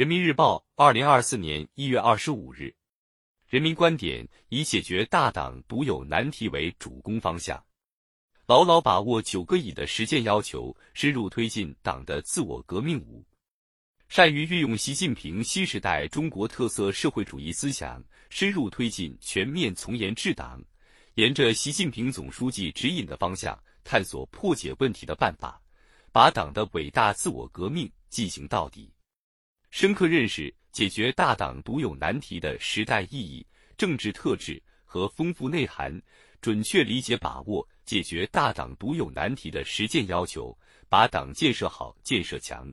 人民日报，二零二四年一月二十五日。人民观点：以解决大党独有难题为主攻方向，牢牢把握九个以的实践要求，深入推进党的自我革命五，善于运用习近平新时代中国特色社会主义思想，深入推进全面从严治党，沿着习近平总书记指引的方向，探索破解问题的办法，把党的伟大自我革命进行到底。深刻认识解决大党独有难题的时代意义、政治特质和丰富内涵，准确理解把握解决大党独有难题的实践要求，把党建设好、建设强。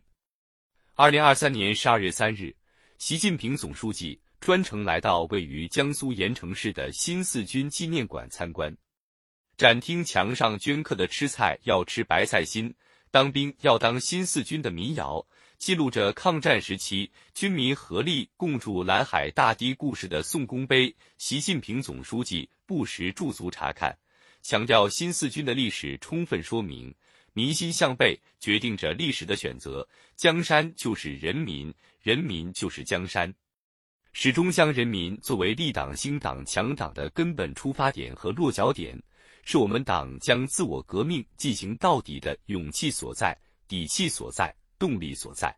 二零二三年十二月三日，习近平总书记专程来到位于江苏盐城市的新四军纪念馆参观，展厅墙上镌刻的“吃菜要吃白菜心，当兵要当新四军”的民谣。记录着抗战时期军民合力共筑蓝海大堤故事的宋公碑，习近平总书记不时驻足查看，强调新四军的历史充分说明民心向背决定着历史的选择，江山就是人民，人民就是江山，始终将人民作为立党兴党强党的根本出发点和落脚点，是我们党将自我革命进行到底的勇气所在、底气所在。动力所在，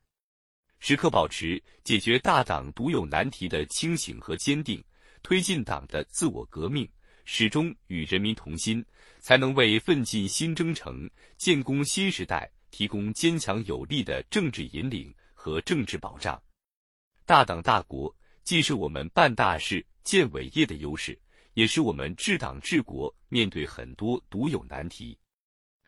时刻保持解决大党独有难题的清醒和坚定，推进党的自我革命，始终与人民同心，才能为奋进新征程、建功新时代提供坚强有力的政治引领和政治保障。大党大国既是我们办大事、建伟业的优势，也是我们治党治国面对很多独有难题，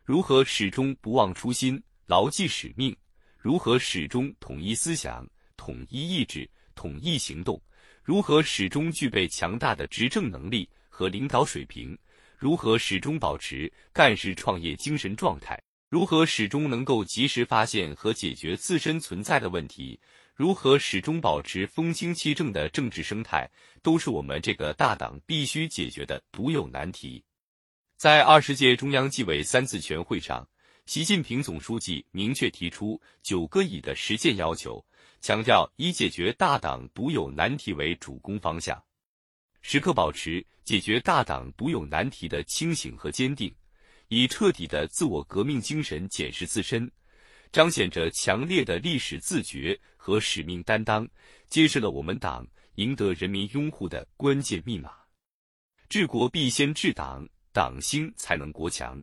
如何始终不忘初心，牢记使命。如何始终统一思想、统一意志、统一行动？如何始终具备强大的执政能力和领导水平？如何始终保持干事创业精神状态？如何始终能够及时发现和解决自身存在的问题？如何始终保持风清气正的政治生态？都是我们这个大党必须解决的独有难题。在二十届中央纪委三次全会上。习近平总书记明确提出“九个以”的实践要求，强调以解决大党独有难题为主攻方向，时刻保持解决大党独有难题的清醒和坚定，以彻底的自我革命精神检视自身，彰显着强烈的历史自觉和使命担当，揭示了我们党赢得人民拥护的关键密码。治国必先治党，党兴才能国强。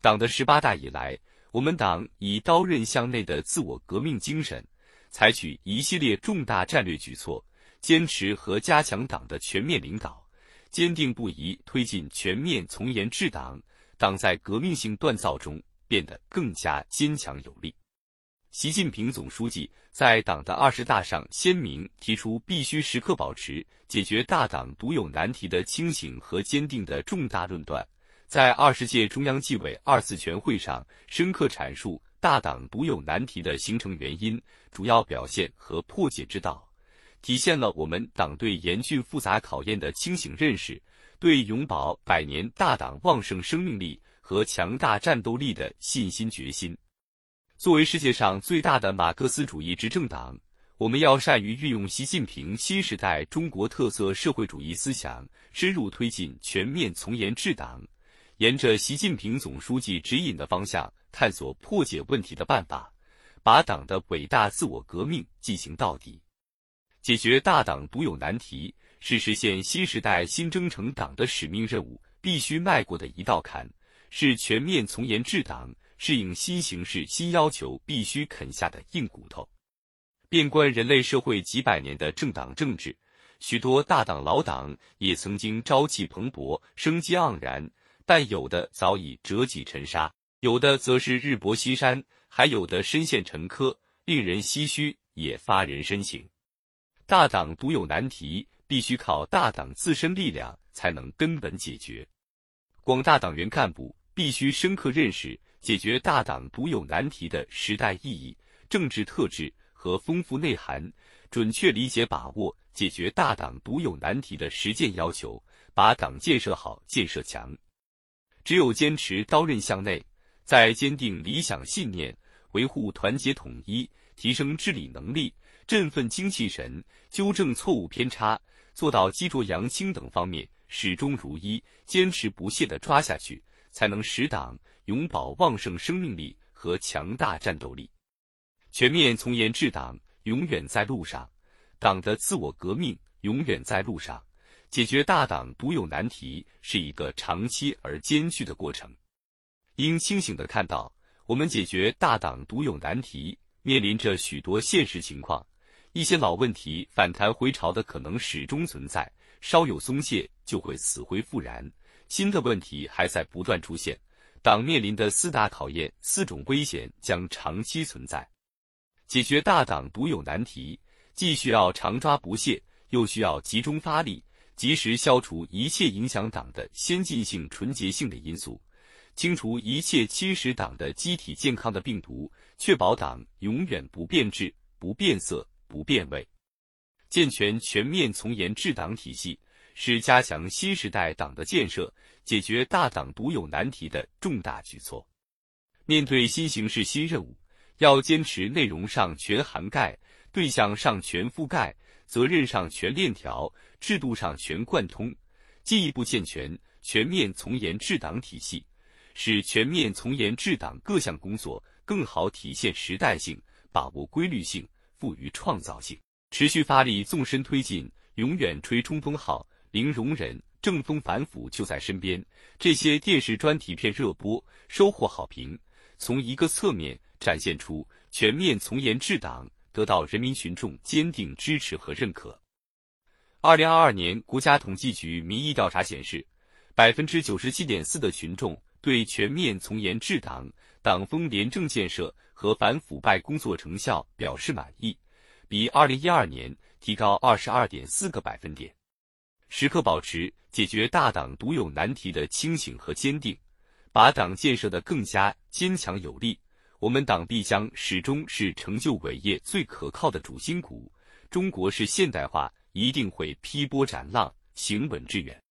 党的十八大以来，我们党以刀刃向内的自我革命精神，采取一系列重大战略举措，坚持和加强党的全面领导，坚定不移推进全面从严治党。党在革命性锻造中变得更加坚强有力。习近平总书记在党的二十大上鲜明提出，必须时刻保持解决大党独有难题的清醒和坚定的重大论断。在二十届中央纪委二次全会上，深刻阐述大党独有难题的形成原因、主要表现和破解之道，体现了我们党对严峻复杂考验的清醒认识，对永葆百年大党旺盛生命力和强大战斗力的信心决心。作为世界上最大的马克思主义执政党，我们要善于运用习近平新时代中国特色社会主义思想，深入推进全面从严治党。沿着习近平总书记指引的方向，探索破解问题的办法，把党的伟大自我革命进行到底。解决大党独有难题，是实现新时代新征程党的使命任务必须迈过的一道坎，是全面从严治党、适应新形势新要求必须啃下的硬骨头。遍观人类社会几百年的政党政治，许多大党老党也曾经朝气蓬勃、生机盎然。但有的早已折戟沉沙，有的则是日薄西山，还有的深陷沉疴，令人唏嘘，也发人深省。大党独有难题，必须靠大党自身力量才能根本解决。广大党员干部必须深刻认识解决大党独有难题的时代意义、政治特质和丰富内涵，准确理解把握解决大党独有难题的实践要求，把党建设好、建设强。只有坚持刀刃向内，在坚定理想信念、维护团结统一、提升治理能力、振奋精气神，纠正错误偏差，做到积浊扬清等方面始终如一，坚持不懈地抓下去，才能使党永葆旺盛生命力和强大战斗力。全面从严治党永远在路上，党的自我革命永远在路上。解决大党独有难题是一个长期而艰巨的过程，应清醒地看到，我们解决大党独有难题面临着许多现实情况，一些老问题反弹回潮的可能始终存在，稍有松懈就会死灰复燃；新的问题还在不断出现，党面临的四大考验、四种危险将长期存在。解决大党独有难题，既需要常抓不懈，又需要集中发力。及时消除一切影响党的先进性、纯洁性的因素，清除一切侵蚀党的机体健康的病毒，确保党永远不变质、不变色、不变味。健全全面从严治党体系，是加强新时代党的建设、解决大党独有难题的重大举措。面对新形势、新任务，要坚持内容上全涵盖、对象上全覆盖。责任上全链条，制度上全贯通，进一步健全全面从严治党体系，使全面从严治党各项工作更好体现时代性，把握规律性，富于创造性。持续发力，纵深推进，永远吹冲锋号，零容忍，正风反腐就在身边。这些电视专题片热播，收获好评，从一个侧面展现出全面从严治党。得到人民群众坚定支持和认可。二零二二年国家统计局民意调查显示，百分之九十七点四的群众对全面从严治党、党风廉政建设和反腐败工作成效表示满意，比二零一二年提高二十二点四个百分点。时刻保持解决大党独有难题的清醒和坚定，把党建设得更加坚强有力。我们党必将始终是成就伟业最可靠的主心骨。中国式现代化一定会劈波斩浪，行稳致远。